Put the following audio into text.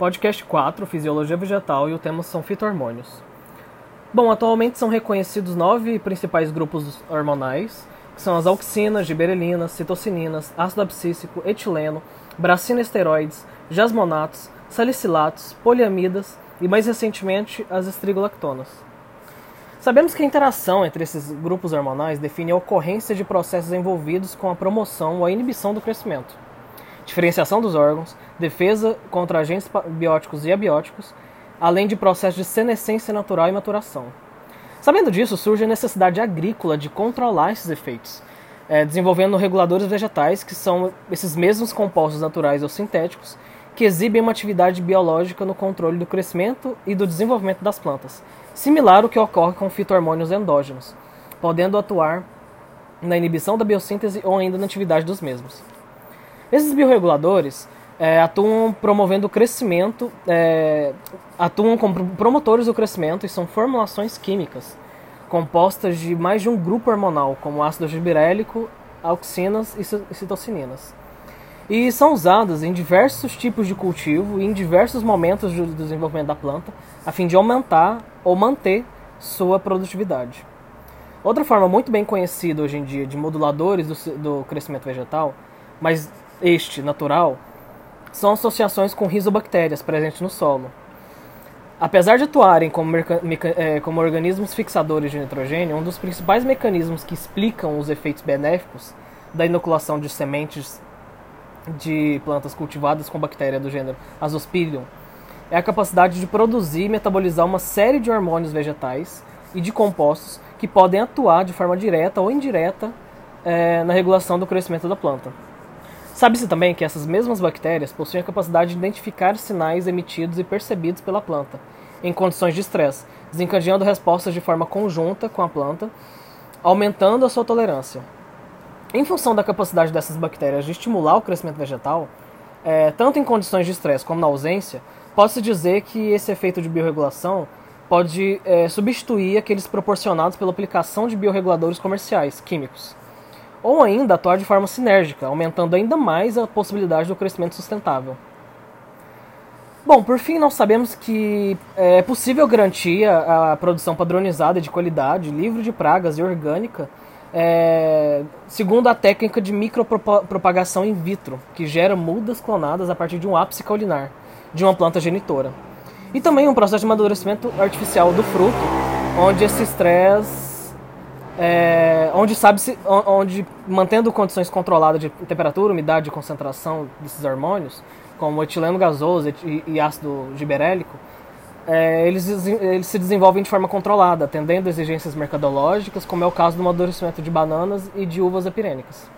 Podcast 4, Fisiologia Vegetal, e o tema são fitohormônios. Bom, atualmente são reconhecidos nove principais grupos hormonais, que são as auxinas, giberelinas, citocininas, ácido abscíssico, etileno, bracinesteroides, jasmonatos, salicilatos, poliamidas e, mais recentemente, as estrigolactonas. Sabemos que a interação entre esses grupos hormonais define a ocorrência de processos envolvidos com a promoção ou a inibição do crescimento, diferenciação dos órgãos, defesa contra agentes bióticos e abióticos, além de processos de senescência natural e maturação. Sabendo disso, surge a necessidade agrícola de controlar esses efeitos, é, desenvolvendo reguladores vegetais, que são esses mesmos compostos naturais ou sintéticos, que exibem uma atividade biológica no controle do crescimento e do desenvolvimento das plantas, similar ao que ocorre com fitohormônios endógenos, podendo atuar na inibição da biossíntese ou ainda na atividade dos mesmos. Esses bioreguladores é, atuam promovendo o crescimento, é, atuam como promotores do crescimento e são formulações químicas compostas de mais de um grupo hormonal, como ácido gibirélico, auxinas e citocininas. E são usadas em diversos tipos de cultivo e em diversos momentos do desenvolvimento da planta, a fim de aumentar ou manter sua produtividade. Outra forma muito bem conhecida hoje em dia de moduladores do, do crescimento vegetal, mas este natural, são associações com rizobactérias presentes no solo. Apesar de atuarem como, é, como, organismos fixadores de nitrogênio, um dos principais mecanismos que explicam os efeitos benéficos da inoculação de sementes de plantas cultivadas com bactéria do gênero Azospiridium é a capacidade de produzir e metabolizar uma série de hormônios vegetais e de compostos que podem atuar de forma direta ou indireta é, na regulação do crescimento da planta. Sabe-se também que essas mesmas bactérias possuem a capacidade de identificar sinais emitidos e percebidos pela planta em condições de estresse, desencadeando respostas de forma conjunta com a planta, aumentando a sua tolerância. Em função da capacidade dessas bactérias de estimular o crescimento vegetal, é, tanto em condições de estresse como na ausência, pode-se dizer que esse efeito de biorregulação pode é, substituir aqueles proporcionados pela aplicação de bioreguladores comerciais, químicos. Ou ainda atuar de forma sinérgica, aumentando ainda mais a possibilidade do crescimento sustentável. Bom, por fim, nós sabemos que é possível garantir a, a produção padronizada de qualidade, livre de pragas e orgânica é, segundo a técnica de micropropagação in vitro, que gera mudas clonadas a partir de um ápice caulinar de uma planta genitora. E também um processo de amadurecimento artificial do fruto, onde esse estresse. É, onde sabe-se. onde mantendo condições controladas de temperatura, umidade e concentração desses hormônios, como etileno gasoso e, e ácido giberélico, é, eles, eles se desenvolvem de forma controlada, atendendo exigências mercadológicas, como é o caso do amadurecimento de bananas e de uvas epirênicas.